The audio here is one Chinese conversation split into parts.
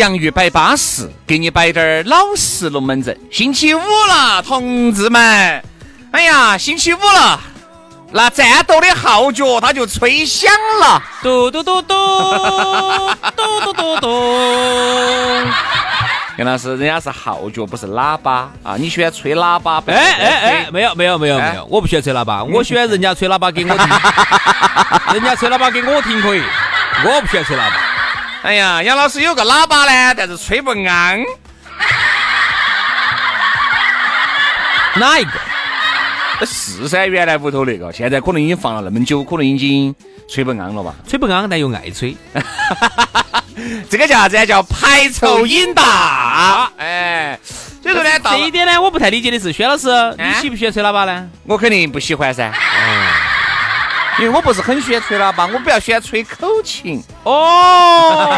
洋芋摆巴适，给你摆点儿老实龙门阵。星期五了，同志们，哎呀，星期五了，那战斗的号角它就吹响了，嘟嘟嘟嘟，嘟嘟嘟嘟。杨老师，人家是号角，不是喇叭啊！你喜欢吹喇叭？哎哎哎，没有没有没有没有，我不喜欢吹喇叭，我喜欢人家吹喇叭给我听，人家吹喇叭给我听可以，我不喜欢吹喇叭。哎呀，杨老师有个喇叭呢，但是吹不安。哪一个？是噻，原来屋头那个，现在可能已经放了那么久，可能已经吹不安了吧？吹不安，但又爱吹。这个叫啥子？叫排臭瘾大。哎，所以说呢，这一点呢，我不太理解的是，薛老师，你喜不喜欢吹喇叭呢？我肯定不喜欢噻。因为我不是很喜欢吹喇叭，我比较喜欢吹口琴。哦，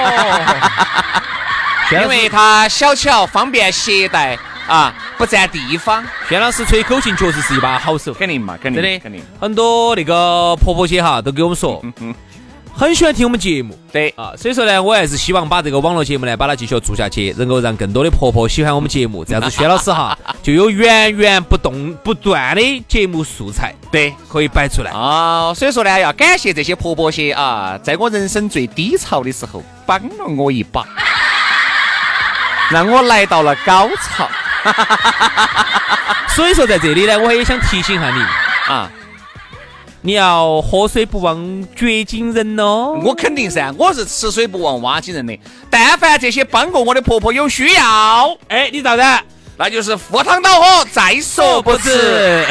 因为它小巧方便携带啊，不占地方。轩老师吹口琴确实是一把好手，肯定嘛，肯定真的肯定。很多那个婆婆些哈都给我们说，很喜欢听我们节目。对啊，所以说呢，我还是希望把这个网络节目呢，把它继续做下去，能够让更多的婆婆喜欢我们节目，这样子薛老师哈 就有源源不动不断的节目素材，对，可以摆出来啊。所以说呢，要感谢这些婆婆些啊，在我人生最低潮的时候帮了我一把，让我来到了高潮。所以说在这里呢，我也想提醒下你啊。你要喝水不忘掘井人哦！我肯定噻，我是吃水不忘挖井人的。但凡这些帮过我的婆婆有需要，哎，你咋子？那就是赴汤蹈火，在所不辞，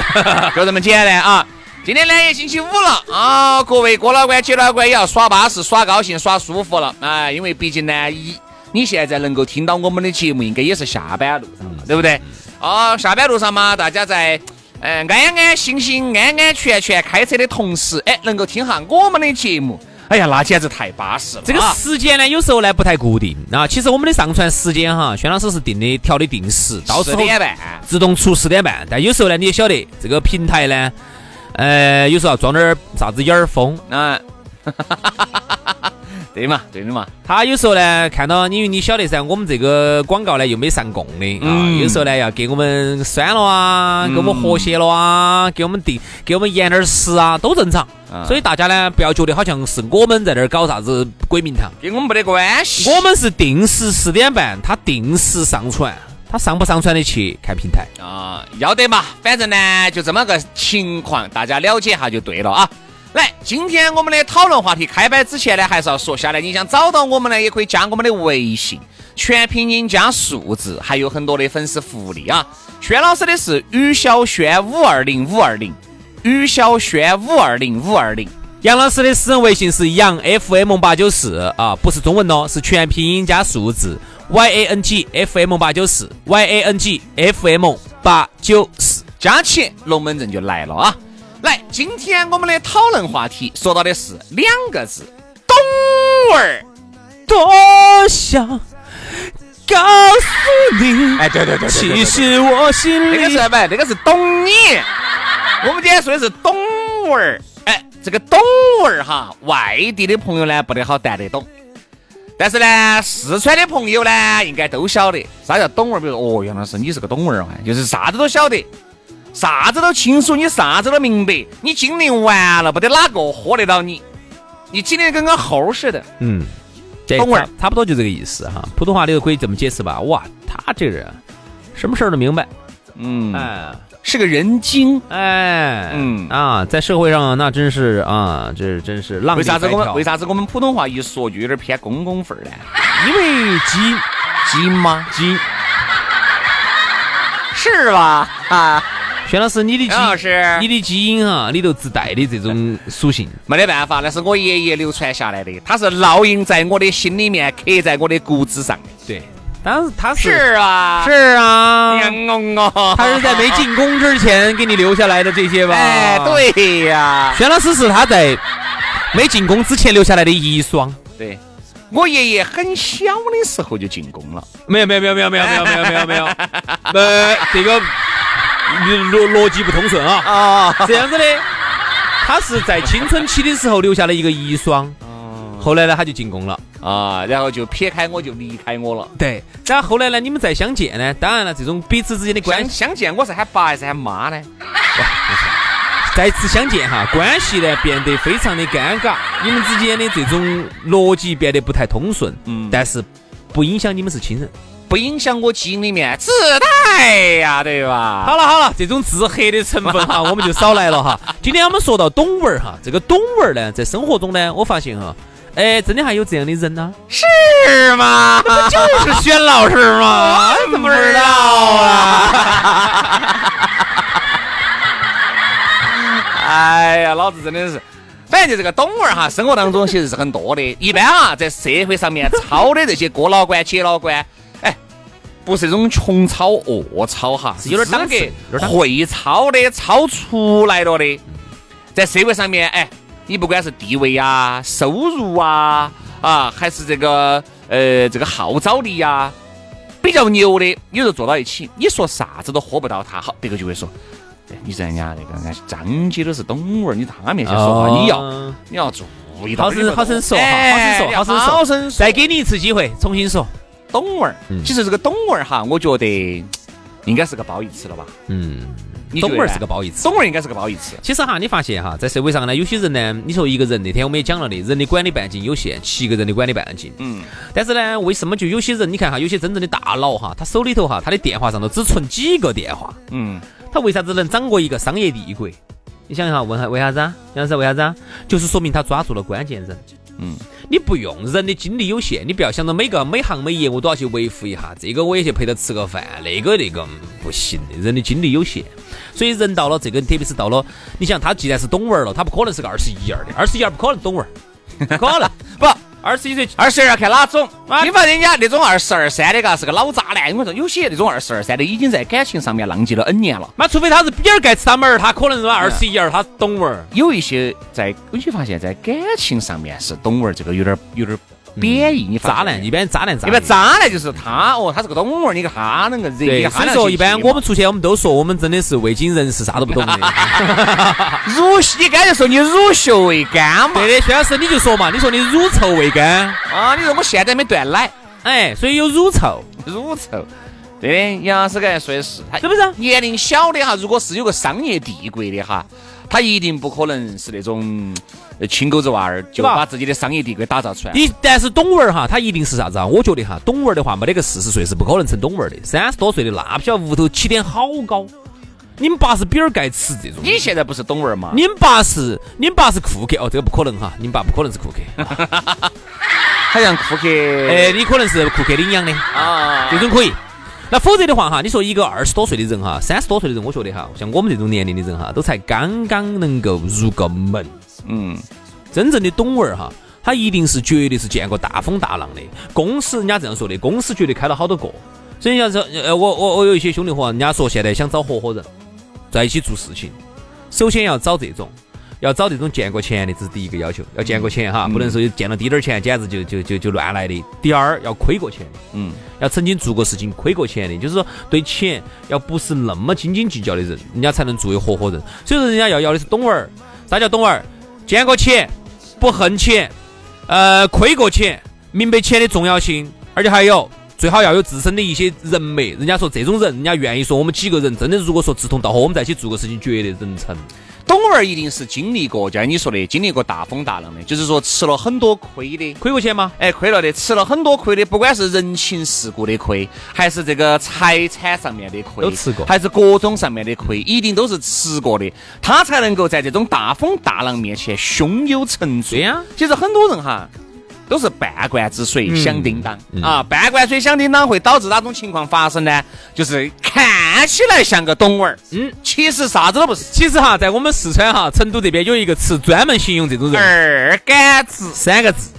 就这么简单啊！今天呢也星期五了啊，各位哥老倌、姐老倌也要耍巴适、耍高兴、耍舒服了啊！因为毕竟呢，一你现在能够听到我们的节目，应该也是下班路上了，对不对？哦，下班路上嘛，大家在。嗯，安安心心、安安全全开车的同时，哎，能够听下我们的节目，哎呀，那简直太巴适了。这个时间呢，有时候呢不太固定啊。其实我们的上传时间哈，轩老师是定的调的定时，到四点半自动出四点半。但有时候呢，你也晓得这个平台呢，呃，有时候要装点啥子眼儿风啊。对嘛，对的嘛。他有时候呢，看到因为你晓得噻，我们这个广告呢又没上供的啊，有时候呢要给我们删了啊，给我们和谐了啊，给我们定，给我们延点时啊，都正常。所以大家呢不要觉得好像是我们在那儿搞啥子鬼名堂，跟我们没得关系。我们是定时四点半，他定时上传，他上不上传得去看平台啊，要得嘛。反正呢就这么个情况，大家了解一下就对了啊。来，今天我们的讨论话题开摆之前呢，还是要说下来。你想找到我们呢，也可以加我们的微信，全拼音加数字，还有很多的粉丝福利啊。轩老师的是于小轩五二零五二零，于小轩五二零五二零。杨老师的私人微信是杨 FM 八九四啊，不是中文哦，是全拼音加数字 Y A N G F M 八九四 Y A N G F M 八九四，加起龙门阵就来了啊。来，今天我们的讨论话题说到的是两个字，懂味儿。多想告诉你，哎，对对对，其实我心里那个是不，那个是懂你。我们今天说的是懂味儿。哎，这个懂味儿哈，外地的朋友呢不得好带得懂，但是呢，四川的朋友呢应该都晓得啥叫懂味儿。比如说，哦，杨老师你是个懂味儿啊，就是啥子都晓得。啥子都清楚，你啥子都明白，你经历完了，不得哪个喝得到你？你经历的跟个猴似的。嗯，这懂味儿差差不多就这个意思哈。普通话里头可以这么解释吧？哇，他这个人什么事儿都明白，嗯，哎是个人精。哎，嗯啊，在社会上那真是啊，这真是浪里为啥子我们为啥子我们普通话一说就有点偏公公范儿呢？因为基因基因吗？基因。是吧？啊，轩老师，你的基因老师你的基因啊，里头自带的这种属性，没得办法，那是我爷爷流传下来的，他是烙印在我的心里面，刻在我的骨子上。对，当时他是啊，是啊，他是在没进宫之前给你留下来的这些吧？哎，，对呀，轩老师是他在没进宫之前留下来的遗孀。对，我爷爷很小的时候就进宫了。没有没有没有没有没有没有没有没有没有，呃，这个逻逻辑不通顺啊。啊，这样子的，他是在青春期的时候留下了一个遗孀，后来呢他就进宫了。啊，然后就撇开我就离开我了。对，然后后来呢，你们再相见呢，当然了，这种彼此之间的关相见我是喊爸还是喊妈呢？再次相见哈，关系呢变得非常的尴尬，你们之间的这种逻辑变得不太通顺，嗯但是不影响你们是亲人。不影响我基因里面自带呀，对吧？好了好了，这种自黑的成分哈，我们就少来了哈。今天我们说到懂文儿哈，这个懂文儿呢，在生活中呢，我发现哈，哎，真的还有这样的人呢、是吗？不就是轩老师吗，怎么不知道啊？哎呀，老子真的是，反正就这个懂文儿哈，生活当中其实是很多的。一般啊，在社会上面操的这些哥老倌、姐老倌，哎，不是这种穷操恶操哈，是有点档次资格会操的，操出来了的。在社会上面，哎，你不管是地位啊、收入啊，啊，还是这个呃这个号召力呀、比较牛的，有时候坐到一起，你说啥子都喝不到他，好，别个就会说。哎你在人家那个，人家张姐都是懂文儿，你他面前说话，你要哦你要注意到。好生好生说哈，好哎生说，好，生说再给你一次机会，重新说。懂文儿。嗯其实这个董文儿哈，我觉得应该是个褒义词了吧？嗯，懂味儿是个褒义词。懂文儿应该是个褒义词。其实哈，你发现哈，在社会上呢，有些人呢，你说一个人，那天我们也讲了的，人的管理半径有限，七个人的管理半径。嗯，但是呢，为什么就有些人，你看哈，有些真正的大佬哈，他手里头哈，他的电话上头只存几个电话，嗯，他为啥子能掌握一个商业帝国？你想一下，问下为啥子啊？杨老师为啥子啊？就是说明他抓住了关键人。嗯，你不用人的精力有限，你不要想着每个每行每业我都要去维护一下，这个我也去陪他吃个饭，那个那个、不行的，人的精力有限。所以人到了这个，特别是到了，你想他既然是懂文了，他不可能是个二十一二的，二十一二不可能懂文儿，不可能，二十一岁二十二要看哪种。啊你发现人家那种二十二三的，嘎是个老渣男。我说有些那种二十二三的，已经在感情上面浪迹了 N 年了。那除非他是比尔盖茨他们儿，他可能是二十一二，他懂文儿。有一些在，你发现在感情上面是懂味儿，这个有点有点贬义。你渣男，一般渣男渣一男般渣男就是他哦，他是个懂味儿，你看他能够惹对，所以说一般我们出去，我们都说我们真的是未经人事，啥都不懂的。乳，你刚才说你乳臭未干嘛？对的，薛老师你就说嘛，你说你乳臭未干，啊，你说我现在没断奶，哎，所以有乳臭，乳臭。对的，杨老师刚才说的是，他是不是？年龄小的哈，如果是有个商业帝国的哈，他一定不可能是那种呃青狗子娃儿，就把自己的商业帝国打造出来。你但是董文儿哈，他一定是啥子啊？我觉得哈，董文儿的话，没得个四十岁是不可能成董文儿的，三十多岁的那不晓得屋头起点好高。你们爸是比尔盖茨这种，你现在不是董文儿吗？你们爸是你们爸是库克哦，这个不可能哈，你们爸不可能是库克，好像库克，哎，你可能是库克领养的，啊，这种可以。那否则的话哈，你说一个二十多岁的人哈，三十多岁的人，我觉得哈，像我们这种年龄的人哈，都才刚刚能够入个门。嗯，真正的懂文儿哈，他一定是绝对是见过大风大浪的。公司人家这样说的，公司绝对开了好多个。所以要是呃，我我我有一些兄弟伙，人家说现在想找合伙人，在一起做事情，首先要找这种。要找这种见过钱的，这是第一个要求，要见过钱哈，不能说见了滴点儿钱，简直就就就就乱来的。第二，要亏过钱的，嗯，要曾经做过事情亏过钱的，就是说对钱要不是那么斤斤计较的人，人家才能作为合伙人。所以说，人家要要的是懂文儿。啥叫懂文儿？见过钱，不恨钱，呃，亏过钱，明白钱的重要性，而且还有最好要有自身的一些人脉。人家说这种人，人家愿意说我们几个人真的，如果说志同道合，我们在一起做个事情，绝对人成。董儿一定是经历过，就像你说的，经历过大风大浪的，就是说吃了很多亏的，亏过钱吗？哎，亏了的，吃了很多亏的，不管是人情世故的亏，还是这个财产上面的亏，都吃过，还是各种上面的亏，一定都是吃过的，他才能够在这种大风大浪面前胸有成竹。对呀，其实很多人哈。都是半罐子水响叮当啊！半罐水响叮当会导致哪种情况发生呢？就是看起来像个懂儿，嗯，其实啥子都不是。其实哈，在我们四川哈，成都这边有一个词专门形容这种人：二杆子三个字，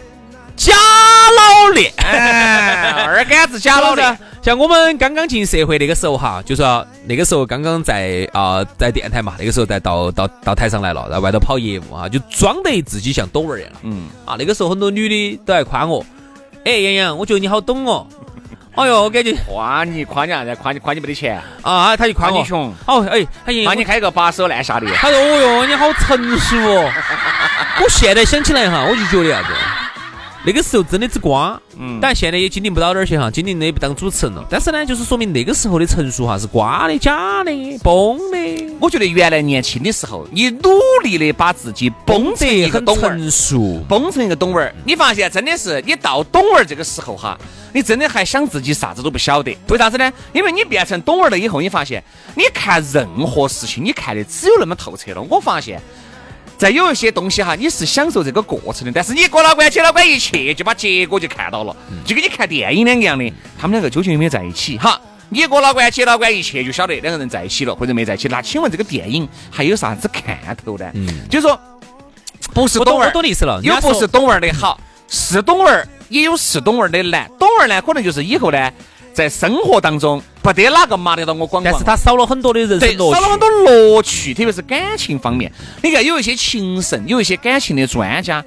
假老练。二杆子假老练。像我们刚刚进社会那个时候哈，就说那个时候刚刚在啊在电台嘛，那个时候在到到到台上来了，在外头跑业务哈，就装得自己像懂儿一样。嗯啊，那个时候很多女的都来夸我，哎杨洋，我觉得你好懂哦。哎呦，我感觉夸你夸你啥子？夸你夸你没得钱啊？他就夸你穷。好哎，夸你开个把手烂下的。他说哦哟，你好成熟哦。我现在想起来哈，我就觉得啥子？那个时候真的只瓜，嗯，但现在也经历不到哪儿去哈，经历的也不当主持人了。但是呢，就是说明那个时候的成熟哈是瓜的、假的、崩的。我觉得原来年轻的时候，你努力的把自己崩成一个懂儿，成熟，崩成一个懂儿。你发现真的是，你到懂儿这个时候哈，你真的还想自己啥子都不晓得。为啥子呢？因为你变成懂儿了以后，你发现你看任何事情，你看的只有那么透彻了。我发现。再有一些东西哈，你是享受这个过程的，但是你过老关、接老关一去，就把结果就看到了，就跟你看电影两个样的，他们两个究竟有没有在一起？哈，你过老关、接老关一去，就晓得两个人在一起了或者没在一起。那请问这个电影还有啥子看头呢？嗯，就是说，不是懂儿，懂意思了，又不是懂儿的好，是懂儿也有是懂儿的难，懂儿呢可能就是以后呢。在生活当中，不得哪个麻得到我管管，但是他少了很多的人生乐趣，少了很多乐趣，特别是感情方面。你看，有一些情圣，有一些感情的专家，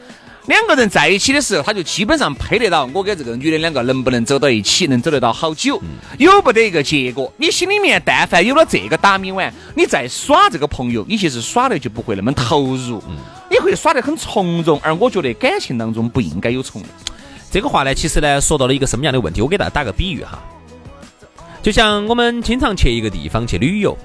两个人在一起的时候，他就基本上配得到我跟这个女的两个能不能走到一起，能走得到好久，有不得一个结果。你心里面但凡有了这个打米碗，你再耍这个朋友，你其实耍的就不会那么投入，你会耍得很从容。而我觉得感情当中不应该有从容。这个话呢，其实呢，说到了一个什么样的问题？我给大家打个比喻哈。就像我们经常去一个地方去旅游，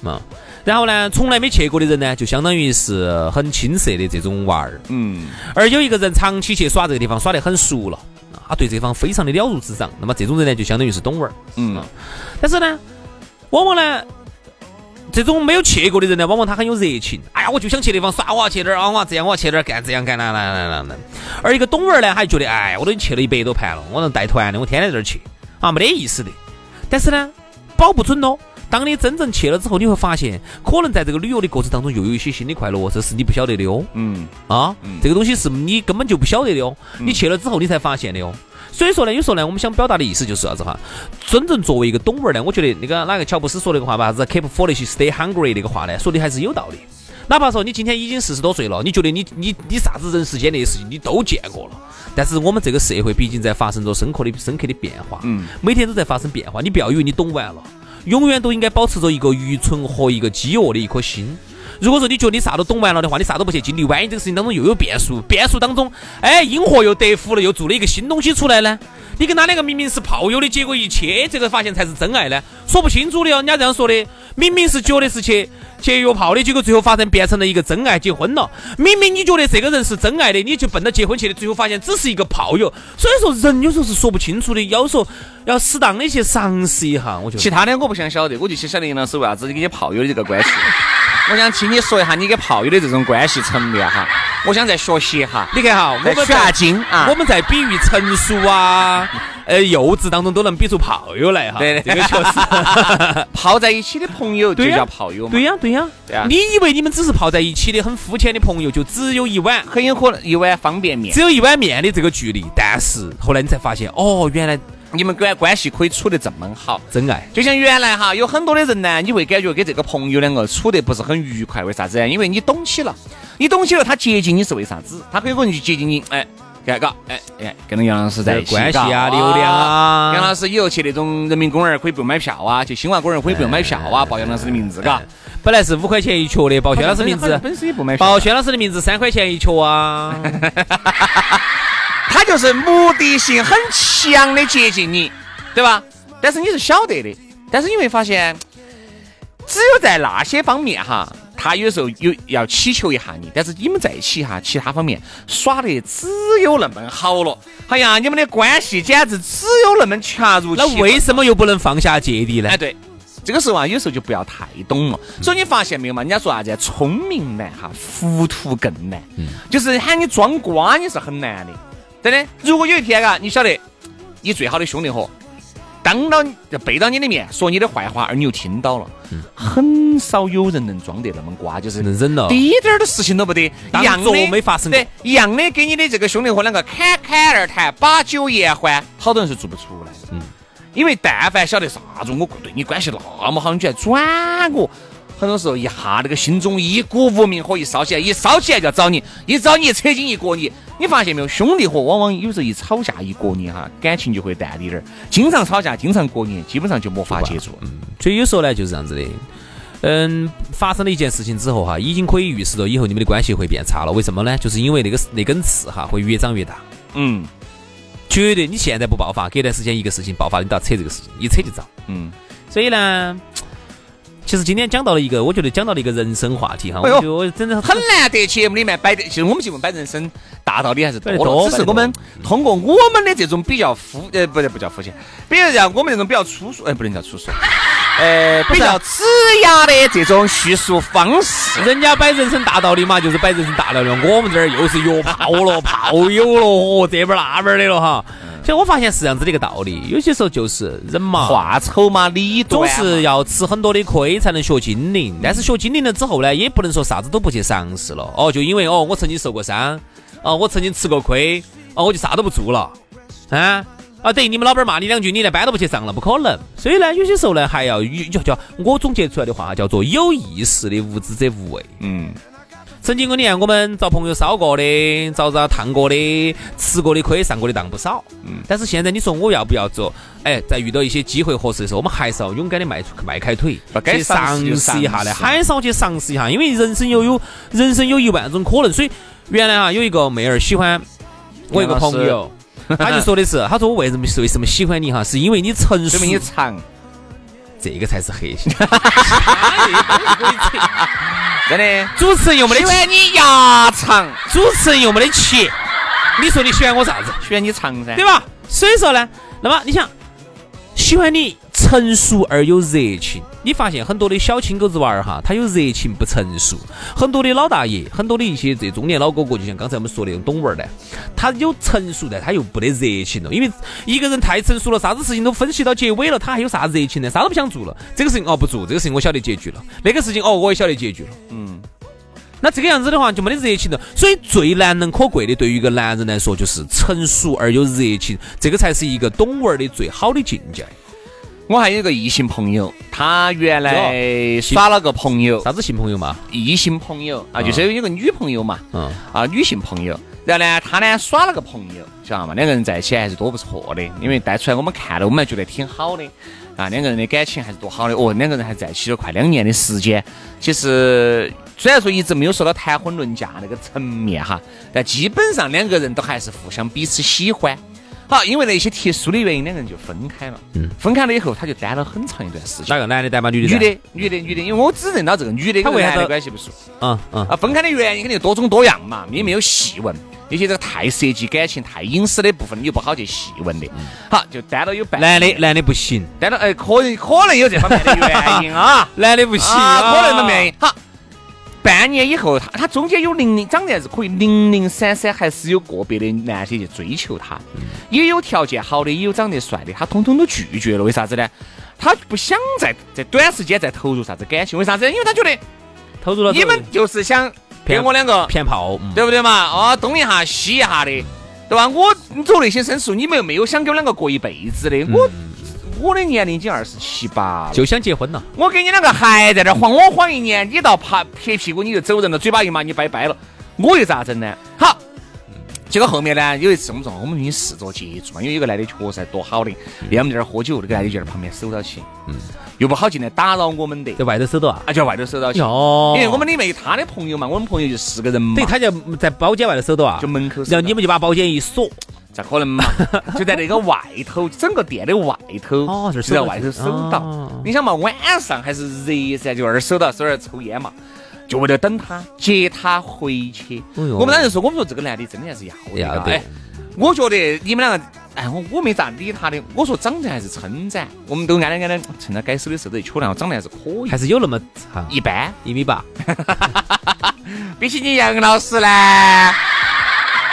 嘛，然后呢，从来没去过的人呢，就相当于是很青涩的这种娃儿，嗯，而有一个人长期去耍这个地方，耍得很熟了，啊，对这方非常的了如指掌，那么这种人呢，就相当于是懂娃儿，嗯，但是呢，往往呢，这种没有去过的人呢，往往他很有热情，哎呀，我就想去地方耍，我要去点儿啊，我要这样，我要去点儿干这样干那那那那，而一个懂娃儿呢，他就觉得，哎，我都去了一百多盘了，我能带团的，我天天在这儿去，啊，没得意思的。但是呢，保不准咯。当你真正去了之后，你会发现，可能在这个旅游的过程当中，又有一些新的快乐，这是你不晓得的哦。嗯。啊，这个东西是你根本就不晓得的哦。你去了之后，你才发现的哦。所以说呢，有时候呢，我们想表达的意思就是啥子哈？真正作为一个懂文儿呢，我觉得那个哪个乔布斯说那个话吧，啥子 “keep foolish, stay hungry” 那个话呢，说的还是有道理。哪怕说你今天已经四十多岁了，你觉得你你你啥子人世间那些事情你都见过了。但是我们这个社会毕竟在发生着深刻的、深刻的变化，嗯，每天都在发生变化。你不要以为你懂完了，永远都应该保持着一个愚蠢和一个饥饿的一颗心。如果说你觉得你啥都懂完了的话，你啥都不去经历，万一这个事情当中又有变数，变数当中，哎，因祸又得福了，又做了一个新东西出来呢？你跟他两个明明是炮友的，结果一切，这个发现才是真爱呢？说不清楚的哦，人家这样说的，明明是觉得是去。去约炮的结果，最后发生变成了一个真爱，结婚了。明明你觉得这个人是真爱的，你就奔着结婚去的，最后发现只是一个炮友。所以说，人有时候是说不清楚的，要说要适当的去尝试一下。我觉得其他的我不想晓得，我就想晓得杨老师为啥子跟你炮友的这个关系。我想听你说一下你跟炮友的这种关系层面哈。我想再学习一下。你看哈，我们学下精啊，我们在比喻成熟啊。呃，幼稚当中都能比出炮友来哈，对对这个确实，泡在一起的朋友就叫炮友嘛。对呀，对呀，对呀。你以为你们只是泡在一起的很肤浅的朋友，就只有一碗，很有可能一碗方便面，只有一碗面的这个距离。但是后来你才发现，哦，原来你们关关系可以处得这么好，真爱。就像原来哈，有很多的人呢，你会感觉跟这个朋友两个处得不是很愉快，为啥子呢？因为你懂起了，你懂起了，他接近你是为啥子？他很有可能就接近你，哎。看嘎，哎哎，跟那杨老师在关系啊，流量啊。杨老师以后去那种人民公园可以不用买票啊，去新华公园可以不用买票啊，报杨老师的名字，嘎。本来是五块钱一角的，报薛老师名字，本身也不买。报薛老师的名字三块钱一角啊。他就是目的性很强的接近你，对吧？但是你是晓得的，但是你会发现，只有在那些方面哈，他有时候有要祈求一下你，但是你们在一起哈，其他方面耍的只有那么好了。哎呀，你们的关系简直只有那么恰如其那。为什么又不能放下芥蒂呢哎，？对，这个时候啊，有时候就不要太懂了。所以你发现没有嘛？人家说啥子？聪明难哈，糊涂更难。就是喊你装瓜，你是很难的。真的，如果有一天啊，你晓得你最好的兄弟伙当到背到你的面说你的坏话，而你又听到了，很少有人能装得那么瓜，就是能忍了滴点儿的事情都不得，当一样的没发生过对，一样的给你的这个兄弟伙两个侃侃而谈，把酒言欢，好多人是做不出来的。嗯。因为但凡晓得啥子，我对你关系那么好，你居然转我，很多时候一下那个心中一股无名火一烧起来，一烧起来就要找你，一找你扯筋一裹你，你发现没有？兄弟伙往往有时候一吵架一过年哈，感情就会淡滴点儿。经常吵架，经常过年，基本上就没法接触。嗯所以有时候呢就是这样子的。嗯，发生了一件事情之后哈，已经可以预示着以后你们的关系会变差了。为什么呢？就是因为那个那根刺哈会越长越大。嗯绝对你现在不爆发，隔段时间一个事情爆发，你都要扯这个事情，一扯就糟。嗯，所以呢，其实今天讲到了一个，我觉得讲到了一个人生话题哈，我哎呦觉得我真的很难得节目里面摆的，其实我们节目摆人生大道理还是多只是我们通过我们的这种比较肤，呃，不对，不叫肤浅，比如像我们这种比较粗俗，哎，不能叫粗俗，呃，比较呲牙的这种叙述方式。人家摆人生大道理嘛，就是摆人生大道理。我们这儿又是约炮了、炮友了，哦，这边儿那边儿的了哈。其实我发现是这样子的一个道理，有些时候就是人嘛，话丑嘛，理总是要吃很多的亏才能学精灵。但是学精灵了之后呢，也不能说啥子都不去尝试了。哦，就因为哦，我曾经受过伤，哦，我曾经吃过亏，哦，我就啥都不做了，啊。啊，等于你们老板骂你两句，你连班都不去上了，不可能。所以呢，有些时候呢，还要有叫叫我总结出来的话叫做有意识的无知者无畏。嗯，曾经过年，我们遭朋友烧过的，遭遭烫过的，吃过的亏，上过的当不少。嗯，但是现在你说我要不要做？哎，在遇到一些机会合适的时候，我们还是要勇敢的迈出迈开腿，不该去尝试一下的，尝试还是要去尝试一下，因为人生又有人生有一万种可能。所以原来啊，有一个妹儿喜欢我一个朋友，他就说的是，他说我为什么为什么喜欢你哈，是因为你成熟你长，这个才是核心。真的。主持人又没得钱，喜欢你牙长，主持人又没得钱，你说你喜欢我啥子？喜欢你长噻，对吧？所以说呢，那么你想，喜欢你成熟而有热情。你发现很多的小青狗子娃儿哈，他有热情不成熟；很多的老大爷，很多的一些这中年老哥哥，就像刚才我们说的那种懂娃儿的，他有成熟但，他又不得热情了。因为一个人太成熟了，啥子事情都分析到结尾了，他还有啥热情呢？啥都不想做了。这个事情哦不做，这个事情我晓得结局了，那个事情哦我也晓得结局了。嗯，那这个样子的话就没得热情了，所以最难能可贵的，对于一个男人来说，就是成熟而有热情，这个才是一个懂娃儿的最好的境界。我还有一个异性朋友，他原来耍了个朋友，啥子性朋友嘛？异性朋友啊，就是有个女朋友嘛，嗯，啊，女性朋友。然后呢，他呢耍了个朋友，晓得嘛？两个人在一起还是多不错的，因为带出来我们看了，我们还觉得挺好的啊。两个人的感情还是多好的哦，两个人还在一起了快两年的时间。其实虽然说一直没有说到谈婚论嫁那个层面哈，但基本上两个人都还是互相彼此喜欢。好，因为那些特殊的原因，两个人就分开了。嗯，分开了以后，他就单了很长一段时间。哪个男的单吗？女的？女。的，女的，女的，因为我只认到这个女的跟男的他为啥子关系不熟。嗯嗯。啊，分开的原因肯定多种多样嘛，你没有细问，有些这个太涉及感情、太隐私的部分，你又不好去细问的。好，就单了有半男的男的不行，单了，哎，可能可能有这方面的原因啊，男的不行啊，可能的原因。好，半年以后，他他中间有零零长得还是可以，零零散散还是有个别的男的去追求他，也有条件好的，也有长得帅的，他通通都拒绝了。为啥子呢？他不想在在短时间再投入啥子感情，为啥子？因为他觉得投入了你们就是想骗我两个，骗炮，嗯对不对嘛？哦，东一下西一下的，对吧？我走内心深处，你们又没有想跟我两个过一辈子的，我我的年龄已经二十七八了，就想结婚了。我跟你两个还在这儿晃，我晃一年，你到拍撇屁股你就走人了，嘴巴一骂你拜拜了，我又咋整呢？好。结果后面呢，有一次我们说我们已经试着接触嘛，因为有个男的确实还多好的，那我们在这儿喝酒，那个男的就在旁边守到起，嗯，又不好进来打扰我们的，在外头守到啊？啊，就在外头守到起，哦因为我们里面有他的朋友嘛，我们朋友就四个人嘛对，他就在包间外头守到啊？就门口然后你们就把包间一锁，咋可能嘛？就在那个外头，整个店的外头，哦就是在外头守到哦。你想嘛，晚上还是热噻，就二守到，守那儿抽烟嘛，就为了等他接他回去。哎我们当时说，我们说这个男的真的还是要的哎，我觉得你们两个，哎，我我没咋理他的。我说长得还是称赞，我们都安安安安趁他该手的时候都去瞧然后长得还是可以还，是有那么哈一般。一米八，比起你杨老师呢，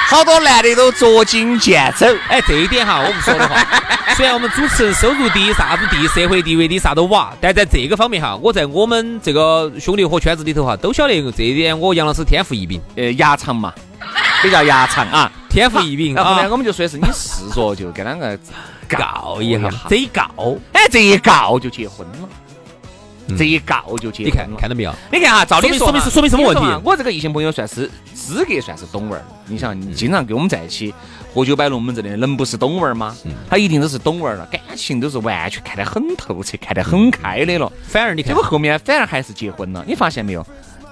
好多男的都捉襟见肘。哎，这一点哈，我不说的话，虽然我们主持人收入低、啥子低、社会地位低啥都哇，但在这个方面哈，我在我们这个兄弟伙圈子里头哈，都晓得这一点，我杨老师天赋异禀，呃，牙长嘛，比较牙长啊。天赋异禀啊。然后呢，，我们就说的是你试着就跟两个告一下，这一告，哎，这一告就结婚了，这一告就结你婚了。看看到没有？你看哈，照理说说明说明说明什么问题我这个异性朋友算是资格算是懂味儿。你想，你经常跟我们在一起喝酒摆龙门阵的，能不是懂味儿吗？他一定都是懂味儿了，感情都是完全看得很透彻、看得很开的了。反而你看结果，后面反而还是结婚了，你发现没有？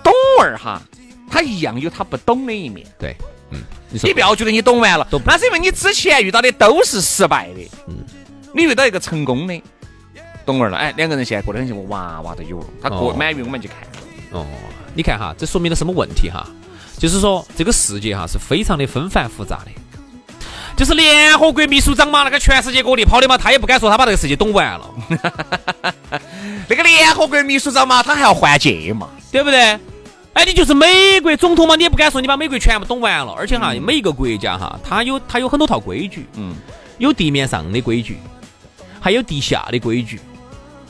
懂味儿哈，他一样有他不懂的一面。对，嗯，你你不要觉得你懂完了，那是因为你之前遇到的都是失败的，嗯，你遇到一个成功的，懂味儿了，哎，两个人现在过得很幸福，娃娃都有了，他过哦满月我们就看，哦，你看哈，这说明了什么问题哈？就是说这个世界哈是非常的纷繁复杂的。就是联合国秘书长嘛，那个全世界各地跑的嘛，他也不敢说他把这个世界懂完了，那个联合国秘书长嘛，他还要换届嘛，对不对？哎，你就是美国总统嘛，你也不敢说你把美国全部懂完了。而且哈，每一个国家哈，它有它有很多套规矩，嗯，有地面上的规矩，还有地下的规矩，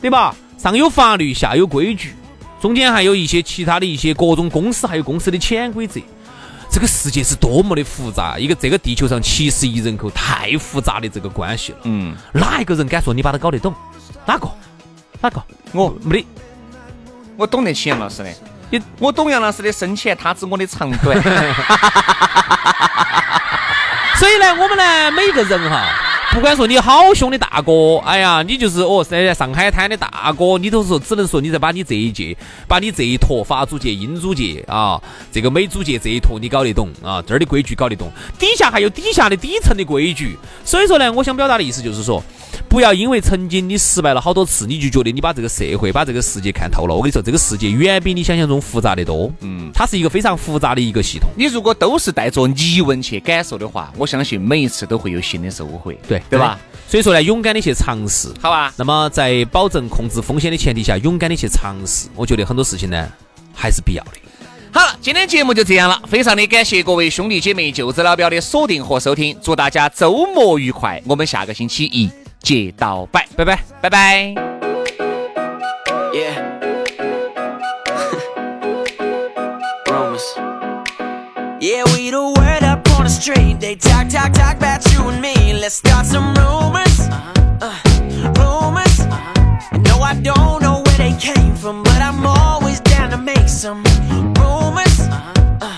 对吧？上有法律，下有规矩，中间还有一些其他的一些各种公司，还有公司的潜规则。这个世界是多么的复杂，一个这个地球上七十亿人口，太复杂的这个关系了。嗯，哪一个人敢说你把它搞得懂？哪个？哪个？我没得。我懂得起杨老师的你，我懂杨老师的深浅，他知我的长短，所以呢，我们呢，每一个人哈，不管说你好凶的大哥，哎呀，你就是哦，在上海滩的大哥，你都说只能说你在把你这一届，把你这一坨法租界、英租界啊，这个美租界这一坨你搞得懂啊，这儿的规矩搞得懂，底下还有底下的底层的规矩。所以说呢，我想表达的意思就是说，不要因为曾经你失败了好多次，你就觉得你把这个社会、把这个世界看透了。我跟你说，这个世界远比你想象中复杂的多。嗯，它是一个非常复杂的一个系统。你如果都是带着疑问去感受的话，我相信每一次都会有新的收获，对对吧？？所以说呢，勇敢的去尝试，好吧，那么在保证控制风险的前提下，勇敢的去尝试，我觉得很多事情呢还是必要的。好了，今天节目就这样了，非常的感谢各位兄弟姐妹、舅子老表的锁定和收听，祝大家周末愉快，我们下个星期一见到拜，拜拜。拜拜。The street. They talk, talk, talk about you and me. Let's start some rumors. Uh, rumors. No, I don't know where they came from, but I'm always down to make some rumors. Uh,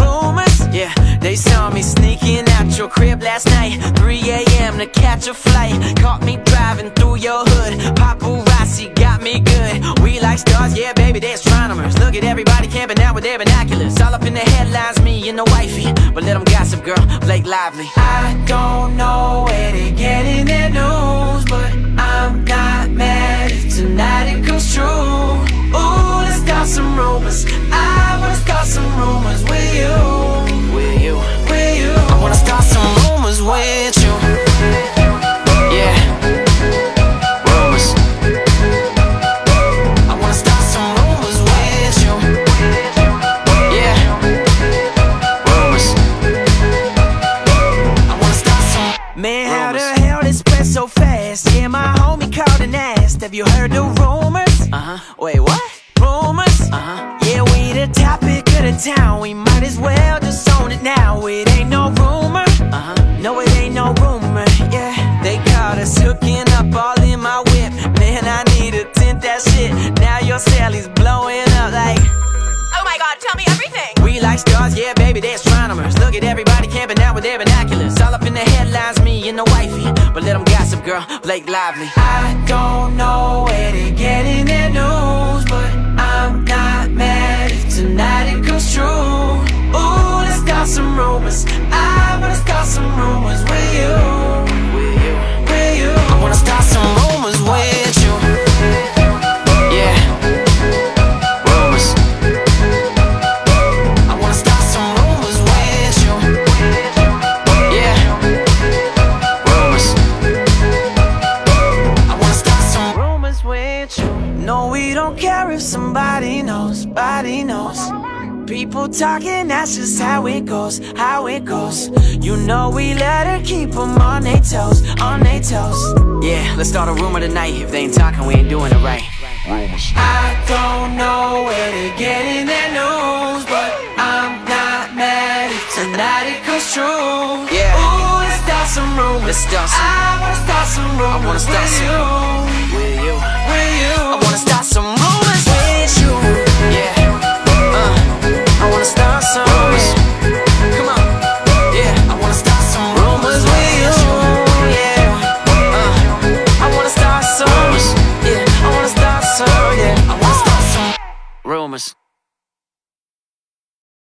rumors. Yeah, they saw me sneaking out your crib last night. 3 a.m. to catch a flight. Caught me driving through your hood. Paparazzi got me good. Like stars, yeah, baby, they're astronomers. Look at everybody camping out with their binoculars. All up in the headlines, me and the wifey. But let them gossip, girl, Blake Lively. I don't know where they getting their news, but I'm not mad if tonight it comes true. Ooh, let's start some rumors. I wanna start some rumors with you. Your Sally's blowing up like. Oh my god, tell me everything. We like stars, yeah, baby, they're astronomers. Look at everybody camping out with their binoculars. All up in the headlines, me and the wifey. But let them gossip, girl, Blake Lively. I don't know where they getting their news, but I'm not mad if tonight it comes true. Ooh, let's start some rumors. I wanna start some rumors if somebody knows, body knows. People talking, that's just how it goes, how it goes. You know we let her keep them on their toes, on their toes. Yeah, let's start a rumor tonight. If they ain't talking, we ain't doing it right. I don't know where they're getting their news, but I'm not mad if tonight it comes true. Yeah. Ooh, let's start some rumors. Let's start some. I wanna start some rumors. I wanna start with some. You. With you. With you. rumors. Come on, yeah. I wanna start some rumors with you, yeah. Uh, I wanna start some rumors, yeah. I wanna start some rumors.